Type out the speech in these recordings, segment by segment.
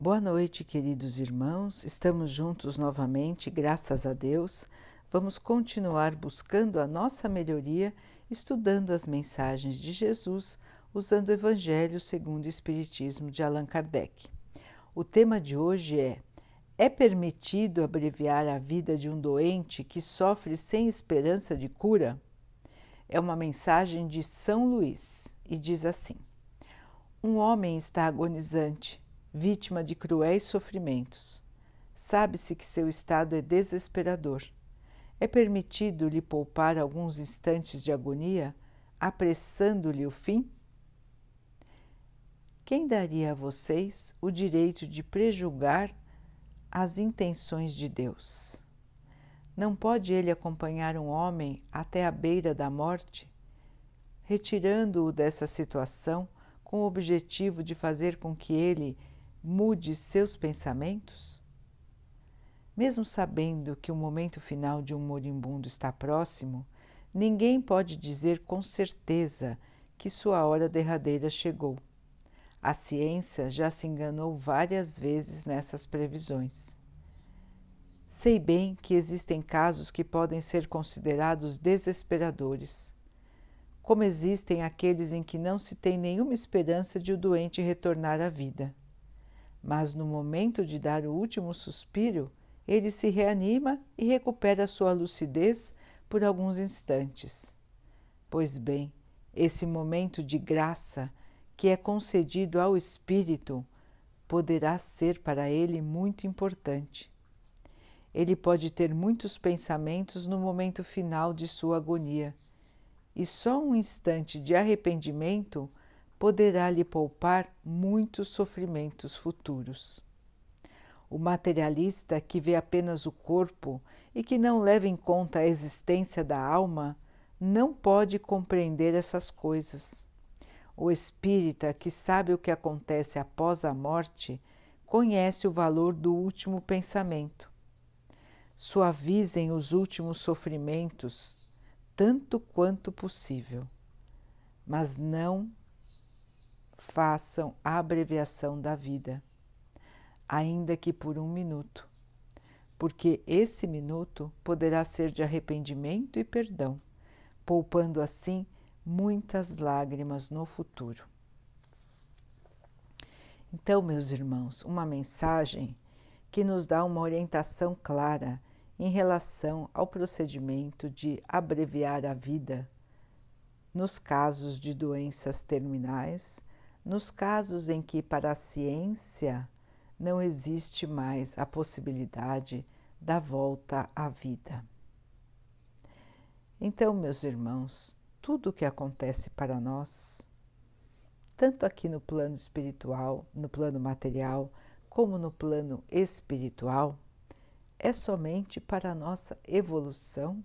Boa noite, queridos irmãos. Estamos juntos novamente, graças a Deus. Vamos continuar buscando a nossa melhoria, estudando as mensagens de Jesus, usando o Evangelho segundo o Espiritismo de Allan Kardec. O tema de hoje é: É permitido abreviar a vida de um doente que sofre sem esperança de cura? É uma mensagem de São Luís e diz assim: Um homem está agonizante vítima de cruéis sofrimentos. Sabe-se que seu estado é desesperador. É permitido lhe poupar alguns instantes de agonia, apressando-lhe o fim? Quem daria a vocês o direito de prejulgar as intenções de Deus? Não pode ele acompanhar um homem até a beira da morte, retirando-o dessa situação com o objetivo de fazer com que ele mude seus pensamentos? Mesmo sabendo que o momento final de um moribundo está próximo, ninguém pode dizer com certeza que sua hora derradeira chegou. A ciência já se enganou várias vezes nessas previsões. Sei bem que existem casos que podem ser considerados desesperadores, como existem aqueles em que não se tem nenhuma esperança de o doente retornar à vida mas no momento de dar o último suspiro, ele se reanima e recupera sua lucidez por alguns instantes. Pois bem, esse momento de graça que é concedido ao espírito poderá ser para ele muito importante. Ele pode ter muitos pensamentos no momento final de sua agonia, e só um instante de arrependimento poderá lhe poupar muitos sofrimentos futuros. O materialista que vê apenas o corpo e que não leva em conta a existência da alma não pode compreender essas coisas. O espírita que sabe o que acontece após a morte conhece o valor do último pensamento. Suavizem os últimos sofrimentos tanto quanto possível, mas não façam a abreviação da vida, ainda que por um minuto, porque esse minuto poderá ser de arrependimento e perdão, poupando assim muitas lágrimas no futuro. Então, meus irmãos, uma mensagem que nos dá uma orientação clara em relação ao procedimento de abreviar a vida nos casos de doenças terminais nos casos em que, para a ciência, não existe mais a possibilidade da volta à vida. Então, meus irmãos, tudo o que acontece para nós, tanto aqui no plano espiritual, no plano material, como no plano espiritual, é somente para a nossa evolução,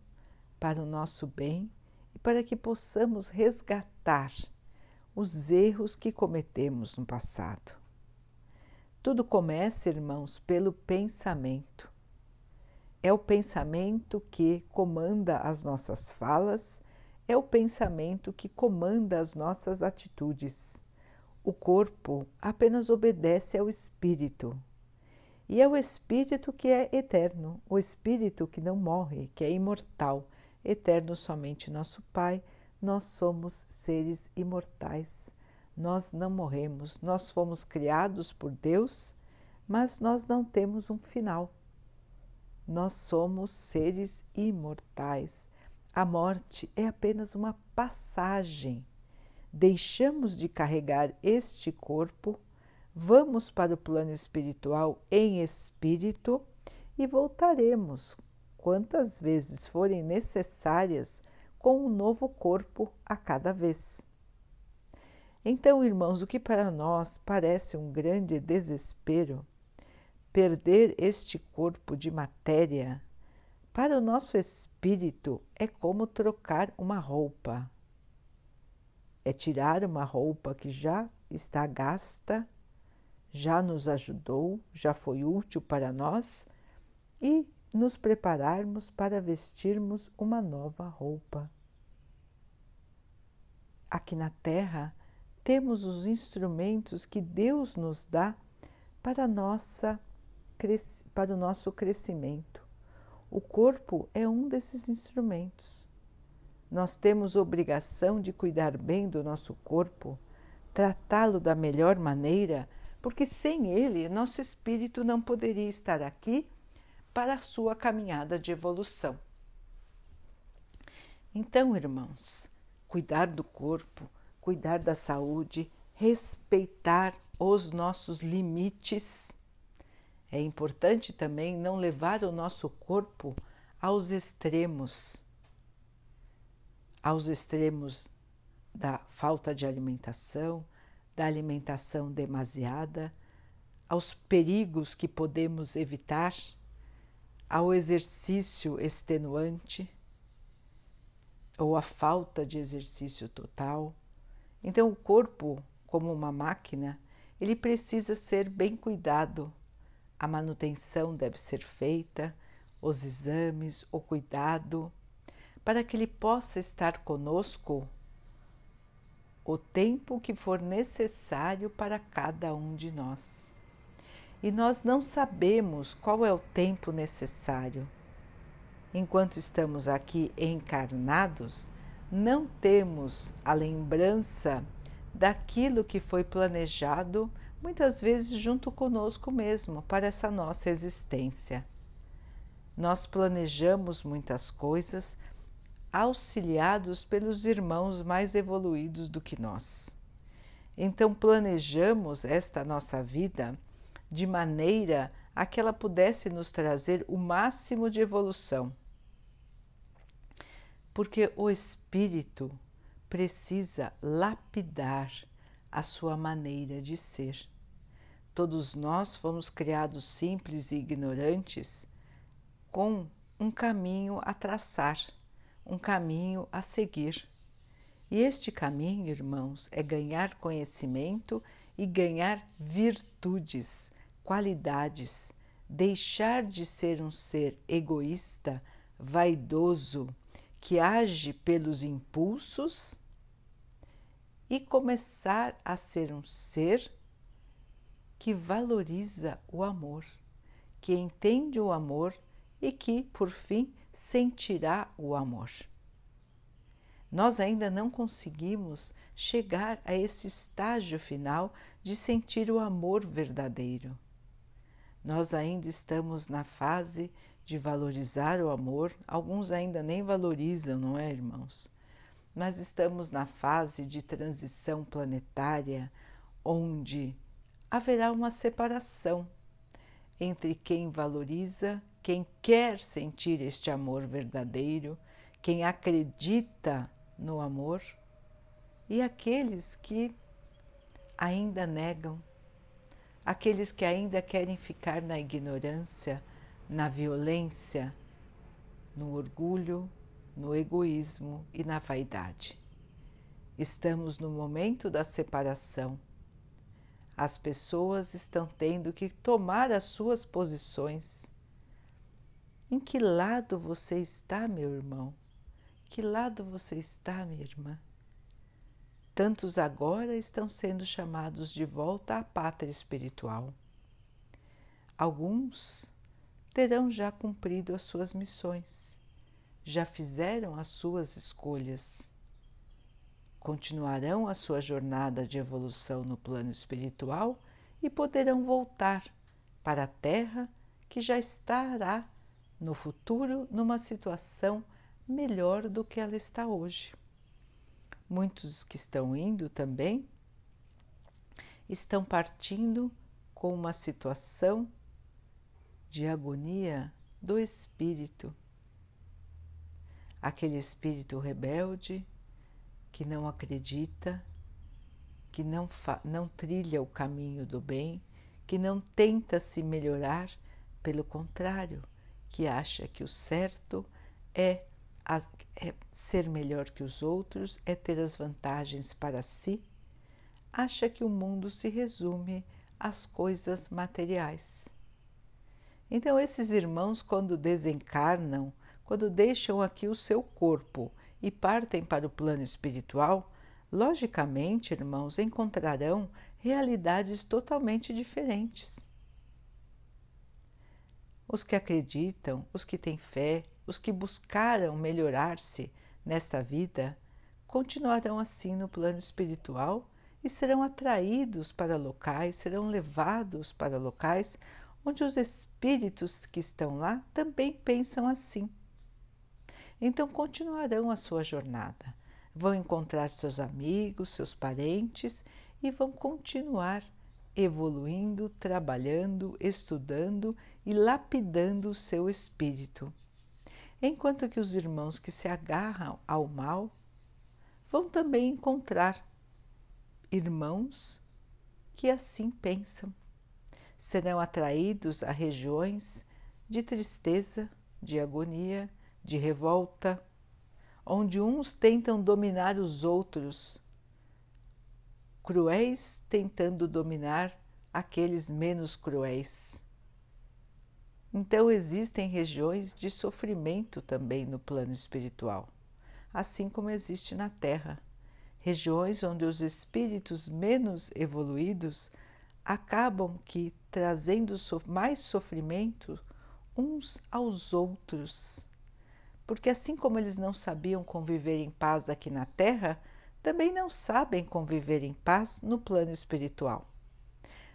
para o nosso bem e para que possamos resgatar os erros que cometemos no passado. Tudo começa, irmãos, pelo pensamento. É o pensamento que comanda as nossas falas, é o pensamento que comanda as nossas atitudes. O corpo apenas obedece ao espírito. E é o espírito que é eterno, o espírito que não morre, que é imortal, eterno somente nosso Pai nós somos seres imortais. Nós não morremos, nós fomos criados por Deus, mas nós não temos um final. Nós somos seres imortais. A morte é apenas uma passagem. Deixamos de carregar este corpo, vamos para o plano espiritual em espírito e voltaremos quantas vezes forem necessárias com um novo corpo a cada vez. Então, irmãos, o que para nós parece um grande desespero, perder este corpo de matéria, para o nosso espírito é como trocar uma roupa. É tirar uma roupa que já está gasta, já nos ajudou, já foi útil para nós e nos prepararmos para vestirmos uma nova roupa. Aqui na Terra temos os instrumentos que Deus nos dá para, nossa, para o nosso crescimento. O corpo é um desses instrumentos. Nós temos obrigação de cuidar bem do nosso corpo, tratá-lo da melhor maneira, porque sem ele nosso espírito não poderia estar aqui para a sua caminhada de evolução. Então, irmãos, cuidar do corpo, cuidar da saúde, respeitar os nossos limites. É importante também não levar o nosso corpo aos extremos aos extremos da falta de alimentação, da alimentação demasiada, aos perigos que podemos evitar, ao exercício extenuante ou a falta de exercício total. Então, o corpo, como uma máquina, ele precisa ser bem cuidado. A manutenção deve ser feita, os exames, o cuidado, para que ele possa estar conosco o tempo que for necessário para cada um de nós. E nós não sabemos qual é o tempo necessário enquanto estamos aqui encarnados, não temos a lembrança daquilo que foi planejado, muitas vezes junto conosco mesmo, para essa nossa existência. Nós planejamos muitas coisas auxiliados pelos irmãos mais evoluídos do que nós. Então, planejamos esta nossa vida de maneira a que ela pudesse nos trazer o máximo de evolução porque o espírito precisa lapidar a sua maneira de ser. Todos nós fomos criados simples e ignorantes com um caminho a traçar, um caminho a seguir. E este caminho, irmãos, é ganhar conhecimento e ganhar virtudes, qualidades, deixar de ser um ser egoísta, vaidoso, que age pelos impulsos e começar a ser um ser que valoriza o amor, que entende o amor e que, por fim, sentirá o amor. Nós ainda não conseguimos chegar a esse estágio final de sentir o amor verdadeiro. Nós ainda estamos na fase de valorizar o amor, alguns ainda nem valorizam, não é, irmãos? Mas estamos na fase de transição planetária onde haverá uma separação entre quem valoriza, quem quer sentir este amor verdadeiro, quem acredita no amor e aqueles que ainda negam, aqueles que ainda querem ficar na ignorância na violência, no orgulho, no egoísmo e na vaidade. Estamos no momento da separação. As pessoas estão tendo que tomar as suas posições. Em que lado você está, meu irmão? Que lado você está, minha irmã? Tantos agora estão sendo chamados de volta à pátria espiritual. Alguns terão já cumprido as suas missões, já fizeram as suas escolhas, continuarão a sua jornada de evolução no plano espiritual e poderão voltar para a Terra que já estará no futuro numa situação melhor do que ela está hoje. Muitos que estão indo também estão partindo com uma situação de agonia do espírito. Aquele espírito rebelde que não acredita, que não, não trilha o caminho do bem, que não tenta se melhorar, pelo contrário, que acha que o certo é, é ser melhor que os outros, é ter as vantagens para si, acha que o mundo se resume às coisas materiais. Então, esses irmãos, quando desencarnam, quando deixam aqui o seu corpo e partem para o plano espiritual, logicamente, irmãos, encontrarão realidades totalmente diferentes. Os que acreditam, os que têm fé, os que buscaram melhorar-se nesta vida, continuarão assim no plano espiritual e serão atraídos para locais, serão levados para locais onde os espíritos que estão lá também pensam assim. Então continuarão a sua jornada, vão encontrar seus amigos, seus parentes e vão continuar evoluindo, trabalhando, estudando e lapidando o seu espírito. Enquanto que os irmãos que se agarram ao mal vão também encontrar irmãos que assim pensam. Serão atraídos a regiões de tristeza, de agonia, de revolta, onde uns tentam dominar os outros, cruéis tentando dominar aqueles menos cruéis. Então existem regiões de sofrimento também no plano espiritual, assim como existe na Terra, regiões onde os espíritos menos evoluídos acabam que trazendo mais sofrimento uns aos outros. Porque assim como eles não sabiam conviver em paz aqui na Terra, também não sabem conviver em paz no plano espiritual.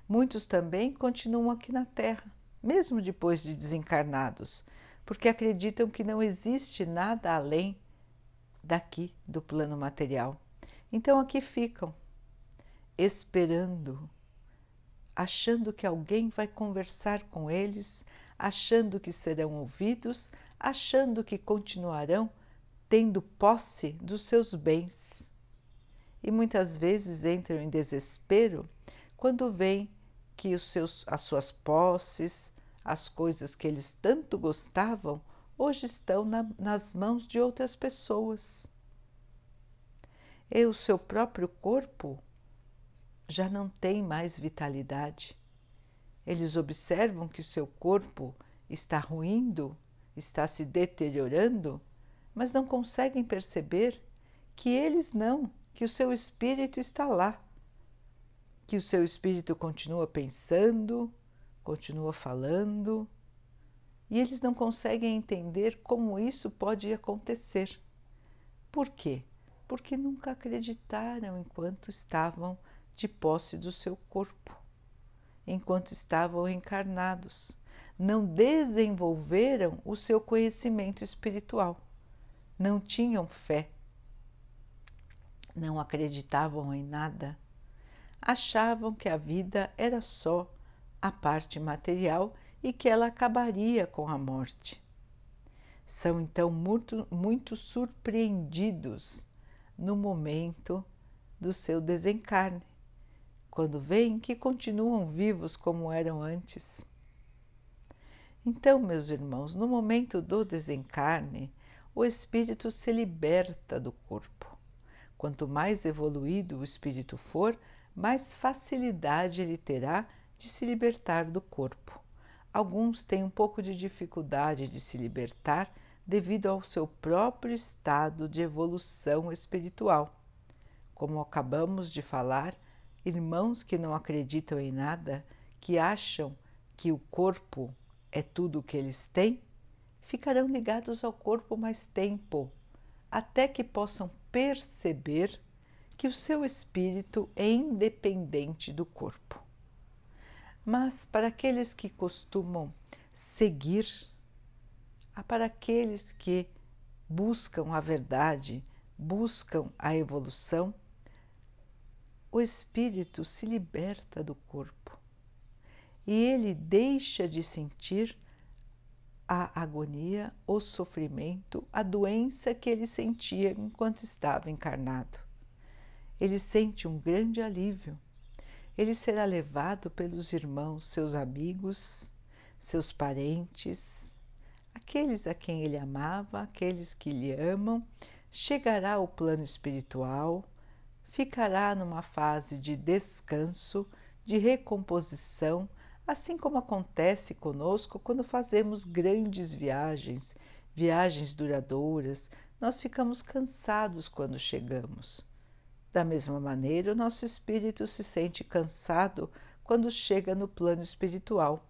Muitos também continuam aqui na Terra, mesmo depois de desencarnados, porque acreditam que não existe nada além daqui do plano material. Então aqui ficam, esperando, achando que alguém vai conversar com eles, achando que serão ouvidos, achando que continuarão tendo posse dos seus bens. E muitas vezes entram em desespero quando veem que os seus, as suas posses, as coisas que eles tanto gostavam, hoje estão na, nas mãos de outras pessoas. E o seu próprio corpo já não tem mais vitalidade. Eles observam que o seu corpo está ruindo, está se deteriorando, mas não conseguem perceber que eles não, que o seu espírito está lá que o seu espírito continua pensando, continua falando, e eles não conseguem entender como isso pode acontecer. Por quê? Porque nunca acreditaram enquanto estavam de posse do seu corpo, enquanto estavam encarnados. Não desenvolveram o seu conhecimento espiritual, não tinham fé, não acreditavam em nada achavam que a vida era só a parte material e que ela acabaria com a morte. São então muito, muito surpreendidos no momento do seu desencarne, quando veem que continuam vivos como eram antes. Então, meus irmãos, no momento do desencarne, o espírito se liberta do corpo. Quanto mais evoluído o espírito for, mais facilidade ele terá de se libertar do corpo. Alguns têm um pouco de dificuldade de se libertar devido ao seu próprio estado de evolução espiritual. Como acabamos de falar, irmãos que não acreditam em nada, que acham que o corpo é tudo o que eles têm, ficarão ligados ao corpo mais tempo, até que possam perceber que o seu espírito é independente do corpo. Mas para aqueles que costumam seguir, para aqueles que buscam a verdade, buscam a evolução, o espírito se liberta do corpo e ele deixa de sentir a agonia, o sofrimento, a doença que ele sentia enquanto estava encarnado ele sente um grande alívio. Ele será levado pelos irmãos, seus amigos, seus parentes, aqueles a quem ele amava, aqueles que lhe amam, chegará ao plano espiritual, ficará numa fase de descanso, de recomposição, assim como acontece conosco quando fazemos grandes viagens, viagens duradouras, nós ficamos cansados quando chegamos. Da mesma maneira, o nosso espírito se sente cansado quando chega no plano espiritual.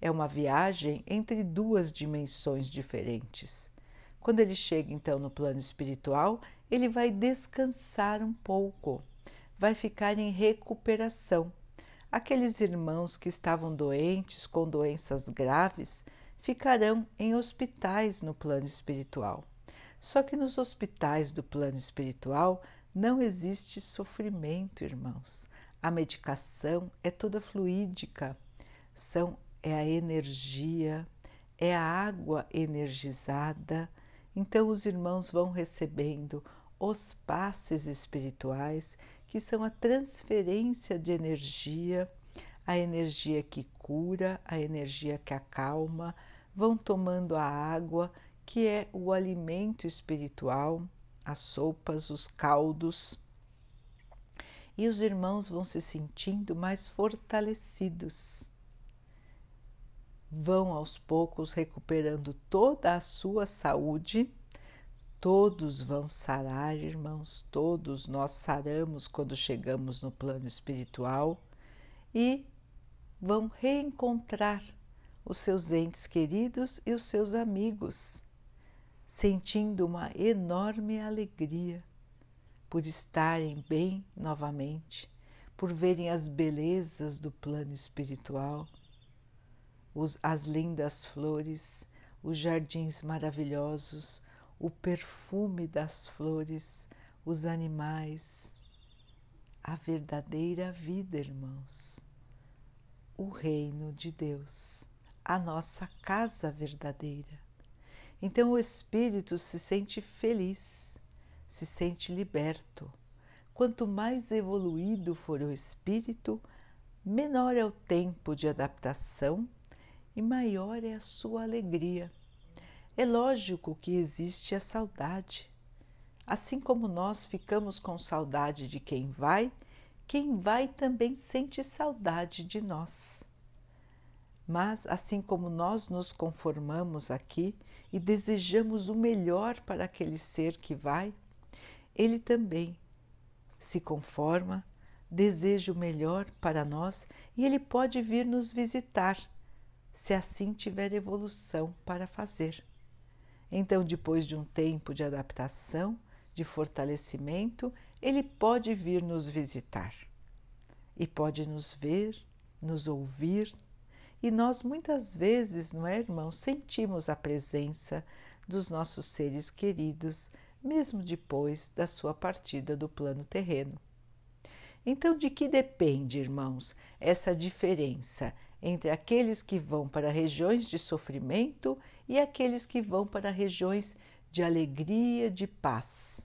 É uma viagem entre duas dimensões diferentes. Quando ele chega então no plano espiritual, ele vai descansar um pouco, vai ficar em recuperação. Aqueles irmãos que estavam doentes com doenças graves ficarão em hospitais no plano espiritual. Só que nos hospitais do plano espiritual não existe sofrimento, irmãos. A medicação é toda fluídica, são é a energia, é a água energizada. Então os irmãos vão recebendo os passes espirituais, que são a transferência de energia, a energia que cura, a energia que acalma, vão tomando a água, que é o alimento espiritual, as sopas, os caldos. E os irmãos vão se sentindo mais fortalecidos. Vão aos poucos recuperando toda a sua saúde. Todos vão sarar, irmãos, todos nós saramos quando chegamos no plano espiritual e vão reencontrar os seus entes queridos e os seus amigos, sentindo uma enorme alegria por estarem bem novamente, por verem as belezas do plano espiritual, os, as lindas flores, os jardins maravilhosos, o perfume das flores, os animais, a verdadeira vida, irmãos, o reino de Deus. A nossa casa verdadeira. Então o espírito se sente feliz, se sente liberto. Quanto mais evoluído for o espírito, menor é o tempo de adaptação e maior é a sua alegria. É lógico que existe a saudade. Assim como nós ficamos com saudade de quem vai, quem vai também sente saudade de nós. Mas, assim como nós nos conformamos aqui e desejamos o melhor para aquele ser que vai, ele também se conforma, deseja o melhor para nós e ele pode vir nos visitar, se assim tiver evolução para fazer. Então, depois de um tempo de adaptação, de fortalecimento, ele pode vir nos visitar e pode nos ver, nos ouvir, e nós muitas vezes, não é, irmão, sentimos a presença dos nossos seres queridos, mesmo depois da sua partida do plano terreno. Então, de que depende, irmãos, essa diferença entre aqueles que vão para regiões de sofrimento e aqueles que vão para regiões de alegria, de paz?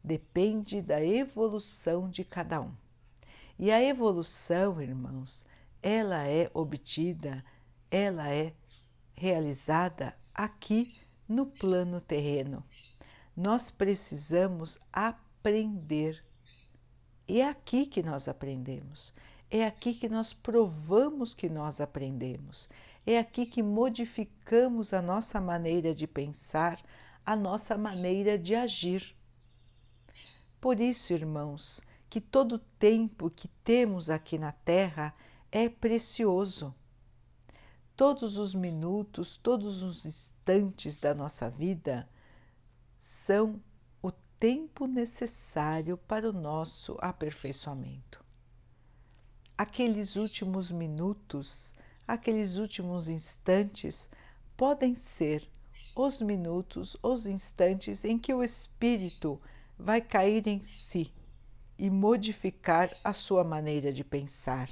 Depende da evolução de cada um. E a evolução, irmãos, ela é obtida, ela é realizada aqui no plano terreno. Nós precisamos aprender. E é aqui que nós aprendemos. É aqui que nós provamos que nós aprendemos. É aqui que modificamos a nossa maneira de pensar, a nossa maneira de agir. Por isso, irmãos, que todo o tempo que temos aqui na Terra é precioso. Todos os minutos, todos os instantes da nossa vida são o tempo necessário para o nosso aperfeiçoamento. Aqueles últimos minutos, aqueles últimos instantes podem ser os minutos, os instantes em que o espírito vai cair em si e modificar a sua maneira de pensar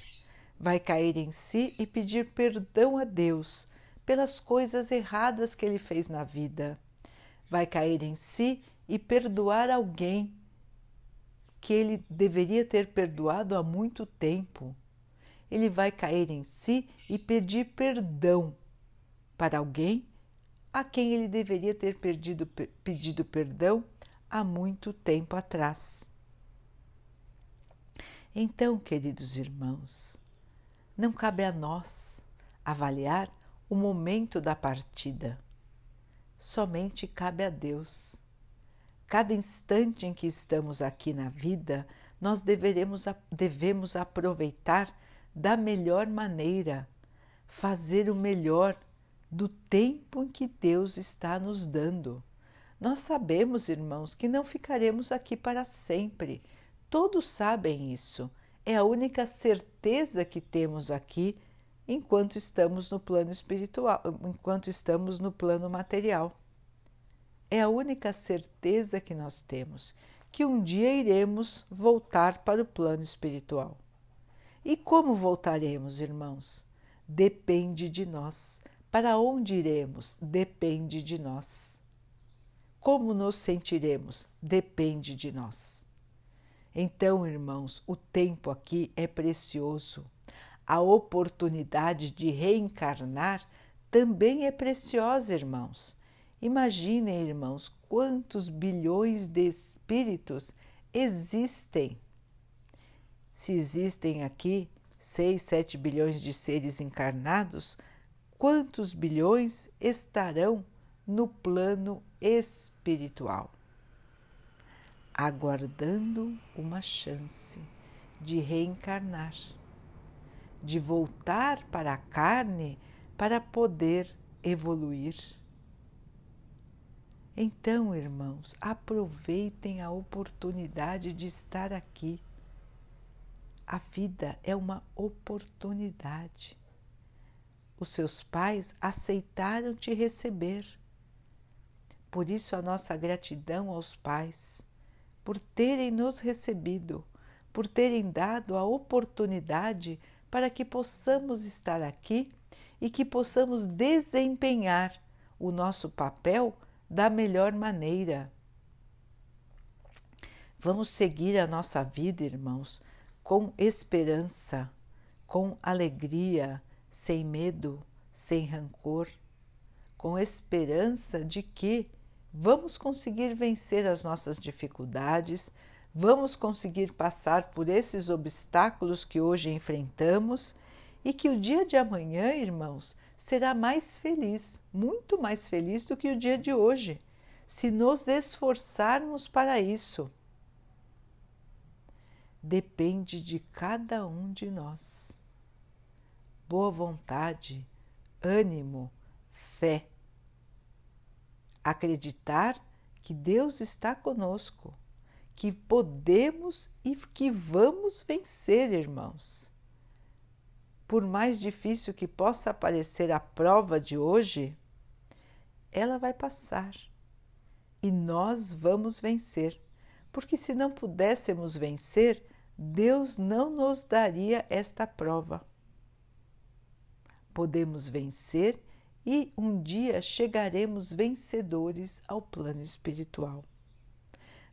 vai cair em si e pedir perdão a Deus pelas coisas erradas que ele fez na vida. Vai cair em si e perdoar alguém que ele deveria ter perdoado há muito tempo. Ele vai cair em si e pedir perdão para alguém a quem ele deveria ter perdido, pedido perdão há muito tempo atrás. Então, queridos irmãos, não cabe a nós avaliar o momento da partida. Somente cabe a Deus. Cada instante em que estamos aqui na vida, nós deveremos, devemos aproveitar da melhor maneira, fazer o melhor do tempo em que Deus está nos dando. Nós sabemos, irmãos, que não ficaremos aqui para sempre. Todos sabem isso. É a única certeza que temos aqui enquanto estamos no plano espiritual, enquanto estamos no plano material. É a única certeza que nós temos que um dia iremos voltar para o plano espiritual. E como voltaremos, irmãos? Depende de nós. Para onde iremos? Depende de nós. Como nos sentiremos? Depende de nós. Então, irmãos, o tempo aqui é precioso. A oportunidade de reencarnar também é preciosa, irmãos. Imaginem, irmãos, quantos bilhões de espíritos existem. Se existem aqui 6, 7 bilhões de seres encarnados, quantos bilhões estarão no plano espiritual? Aguardando uma chance de reencarnar de voltar para a carne para poder evoluir. Então, irmãos, aproveitem a oportunidade de estar aqui. A vida é uma oportunidade. Os seus pais aceitaram te receber. Por isso, a nossa gratidão aos pais, por terem nos recebido, por terem dado a oportunidade para que possamos estar aqui e que possamos desempenhar o nosso papel da melhor maneira. Vamos seguir a nossa vida, irmãos, com esperança, com alegria, sem medo, sem rancor, com esperança de que vamos conseguir vencer as nossas dificuldades, vamos conseguir passar por esses obstáculos que hoje enfrentamos e que o dia de amanhã, irmãos, será mais feliz, muito mais feliz do que o dia de hoje, se nos esforçarmos para isso. Depende de cada um de nós. Boa vontade, ânimo, fé. Acreditar que Deus está conosco que podemos e que vamos vencer, irmãos. Por mais difícil que possa parecer a prova de hoje, ela vai passar e nós vamos vencer, porque se não pudéssemos vencer, Deus não nos daria esta prova. Podemos vencer e um dia chegaremos vencedores ao plano espiritual.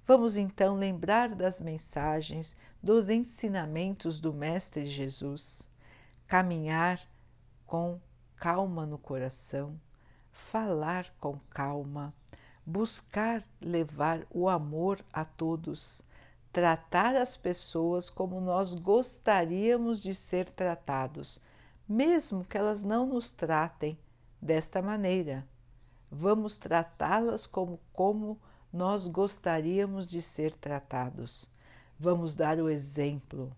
Vamos então lembrar das mensagens, dos ensinamentos do Mestre Jesus, caminhar com calma no coração, falar com calma, buscar levar o amor a todos, tratar as pessoas como nós gostaríamos de ser tratados, mesmo que elas não nos tratem desta maneira. Vamos tratá-las como, como nós gostaríamos de ser tratados. Vamos dar o exemplo.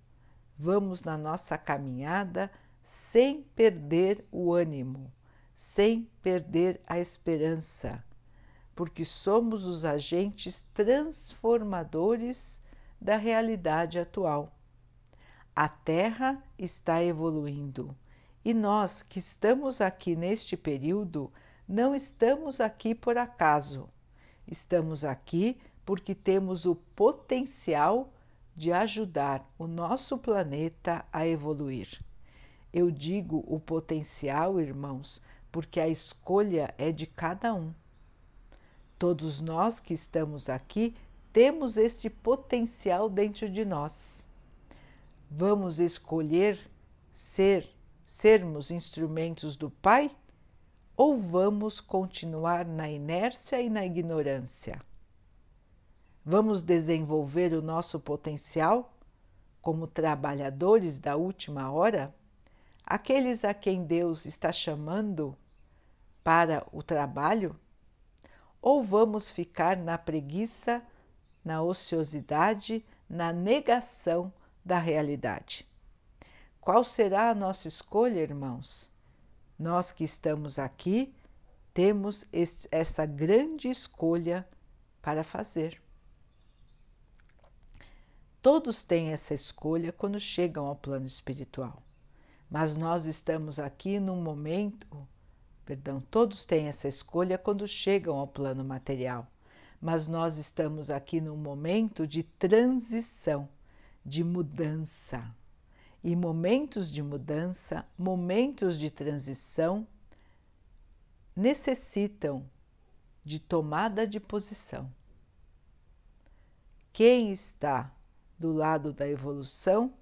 Vamos na nossa caminhada sem perder o ânimo, sem perder a esperança, porque somos os agentes transformadores da realidade atual. A Terra está evoluindo e nós que estamos aqui neste período não estamos aqui por acaso Estamos aqui porque temos o potencial de ajudar o nosso planeta a evoluir. Eu digo o potencial, irmãos, porque a escolha é de cada um. Todos nós que estamos aqui temos este potencial dentro de nós. Vamos escolher ser sermos instrumentos do Pai ou vamos continuar na inércia e na ignorância? Vamos desenvolver o nosso potencial como trabalhadores da última hora? Aqueles a quem Deus está chamando para o trabalho? Ou vamos ficar na preguiça, na ociosidade, na negação da realidade? Qual será a nossa escolha, irmãos? Nós que estamos aqui temos esse, essa grande escolha para fazer. Todos têm essa escolha quando chegam ao plano espiritual, mas nós estamos aqui num momento, perdão, todos têm essa escolha quando chegam ao plano material, mas nós estamos aqui num momento de transição, de mudança. E momentos de mudança, momentos de transição, necessitam de tomada de posição. Quem está do lado da evolução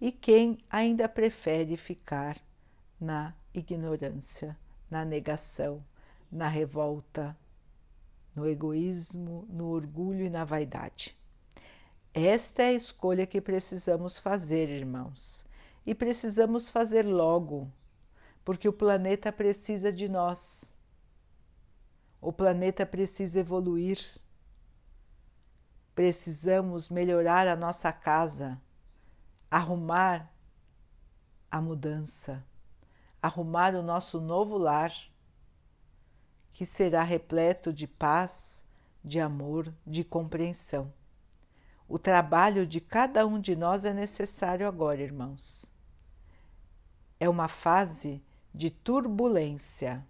e quem ainda prefere ficar na ignorância, na negação, na revolta, no egoísmo, no orgulho e na vaidade. Esta é a escolha que precisamos fazer, irmãos, e precisamos fazer logo, porque o planeta precisa de nós. O planeta precisa evoluir. Precisamos melhorar a nossa casa, arrumar a mudança, arrumar o nosso novo lar, que será repleto de paz, de amor, de compreensão. O trabalho de cada um de nós é necessário agora, irmãos. É uma fase de turbulência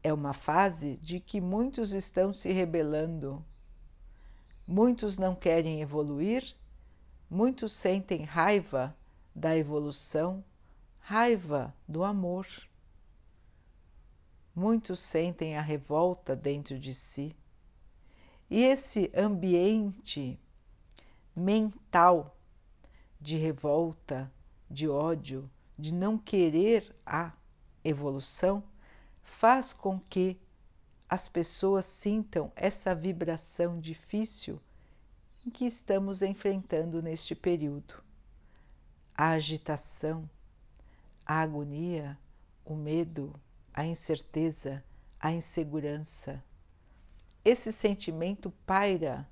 é uma fase de que muitos estão se rebelando, muitos não querem evoluir, muitos sentem raiva da evolução, raiva do amor. Muitos sentem a revolta dentro de si. E esse ambiente mental de revolta, de ódio, de não querer a evolução, faz com que as pessoas sintam essa vibração difícil que estamos enfrentando neste período. A agitação, a agonia, o medo, a incerteza, a insegurança. Esse sentimento paira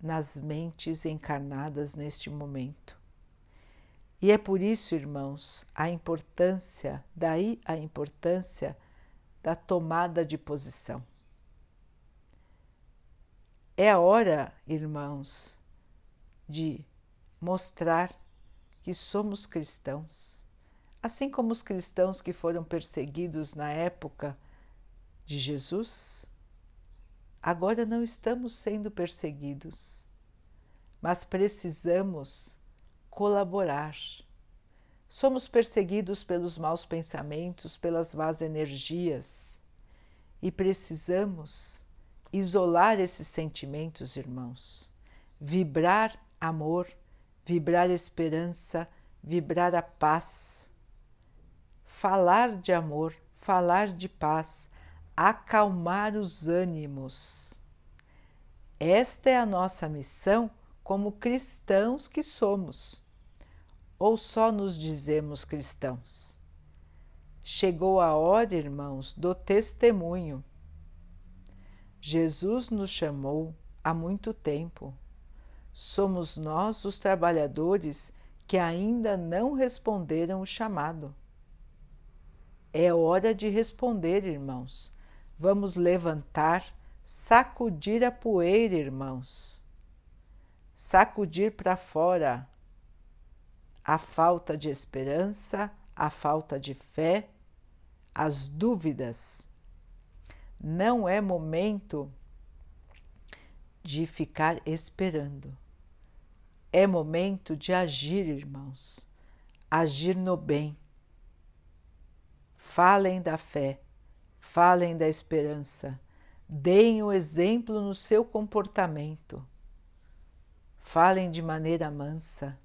nas mentes encarnadas neste momento. E é por isso, irmãos, a importância, daí a importância da tomada de posição. É a hora, irmãos, de mostrar que somos cristãos, assim como os cristãos que foram perseguidos na época de Jesus. Agora não estamos sendo perseguidos, mas precisamos colaborar. Somos perseguidos pelos maus pensamentos, pelas más energias e precisamos isolar esses sentimentos, irmãos. Vibrar amor, vibrar esperança, vibrar a paz. Falar de amor, falar de paz, acalmar os ânimos. Esta é a nossa missão como cristãos que somos ou só nos dizemos cristãos? Chegou a hora, irmãos, do testemunho. Jesus nos chamou há muito tempo. Somos nós os trabalhadores que ainda não responderam o chamado. É hora de responder, irmãos. Vamos levantar, sacudir a poeira, irmãos. Sacudir para fora a falta de esperança, a falta de fé, as dúvidas. Não é momento de ficar esperando. É momento de agir, irmãos. Agir no bem. Falem da fé, falem da esperança, deem o exemplo no seu comportamento. Falem de maneira mansa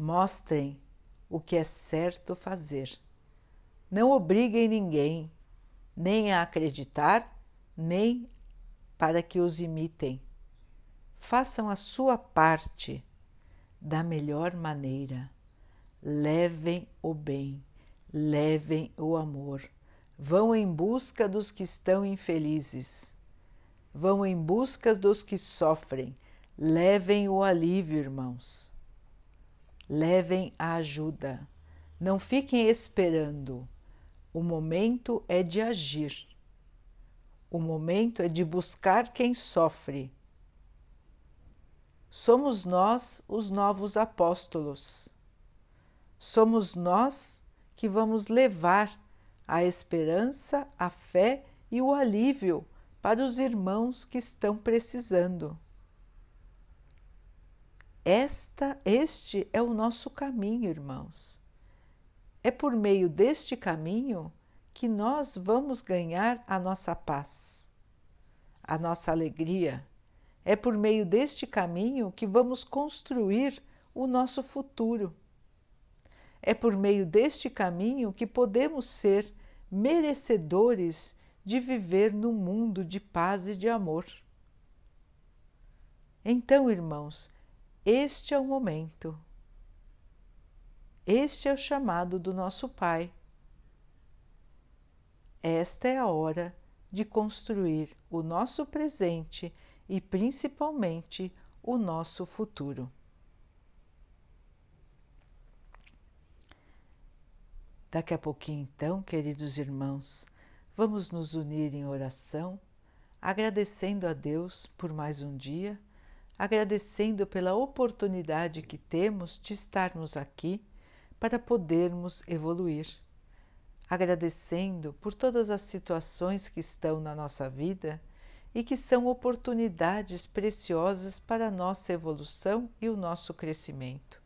Mostrem o que é certo fazer. Não obriguem ninguém, nem a acreditar, nem para que os imitem. Façam a sua parte da melhor maneira. Levem o bem, levem o amor. Vão em busca dos que estão infelizes. Vão em busca dos que sofrem. Levem o alívio, irmãos levem a ajuda. Não fiquem esperando. O momento é de agir. O momento é de buscar quem sofre. Somos nós os novos apóstolos. Somos nós que vamos levar a esperança, a fé e o alívio para os irmãos que estão precisando. Esta, este é o nosso caminho, irmãos. É por meio deste caminho que nós vamos ganhar a nossa paz, a nossa alegria. É por meio deste caminho que vamos construir o nosso futuro. É por meio deste caminho que podemos ser merecedores de viver num mundo de paz e de amor. Então, irmãos, este é o momento. Este é o chamado do nosso Pai. Esta é a hora de construir o nosso presente e principalmente o nosso futuro. Daqui a pouquinho, então, queridos irmãos, vamos nos unir em oração, agradecendo a Deus por mais um dia agradecendo pela oportunidade que temos de estarmos aqui para podermos evoluir, agradecendo por todas as situações que estão na nossa vida e que são oportunidades preciosas para a nossa evolução e o nosso crescimento,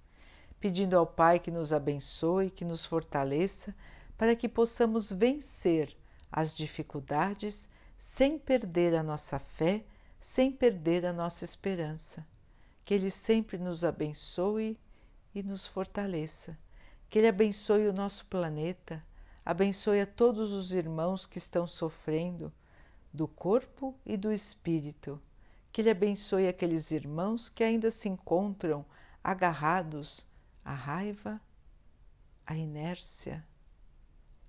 pedindo ao Pai que nos abençoe, que nos fortaleça, para que possamos vencer as dificuldades sem perder a nossa fé sem perder a nossa esperança. Que Ele sempre nos abençoe e nos fortaleça. Que Ele abençoe o nosso planeta, abençoe a todos os irmãos que estão sofrendo do corpo e do espírito. Que Ele abençoe aqueles irmãos que ainda se encontram agarrados à raiva, à inércia,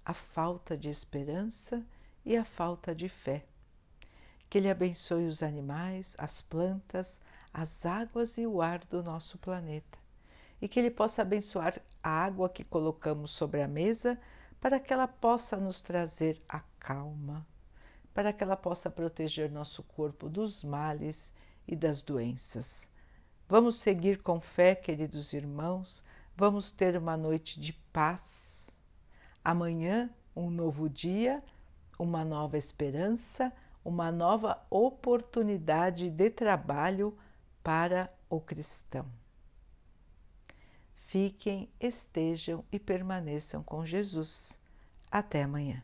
à falta de esperança e à falta de fé que Ele abençoe os animais, as plantas, as águas e o ar do nosso planeta. E que Ele possa abençoar a água que colocamos sobre a mesa para que ela possa nos trazer a calma, para que ela possa proteger nosso corpo dos males e das doenças. Vamos seguir com fé, queridos irmãos, vamos ter uma noite de paz. Amanhã, um novo dia, uma nova esperança uma nova oportunidade de trabalho para o cristão. Fiquem, estejam e permaneçam com Jesus. Até amanhã.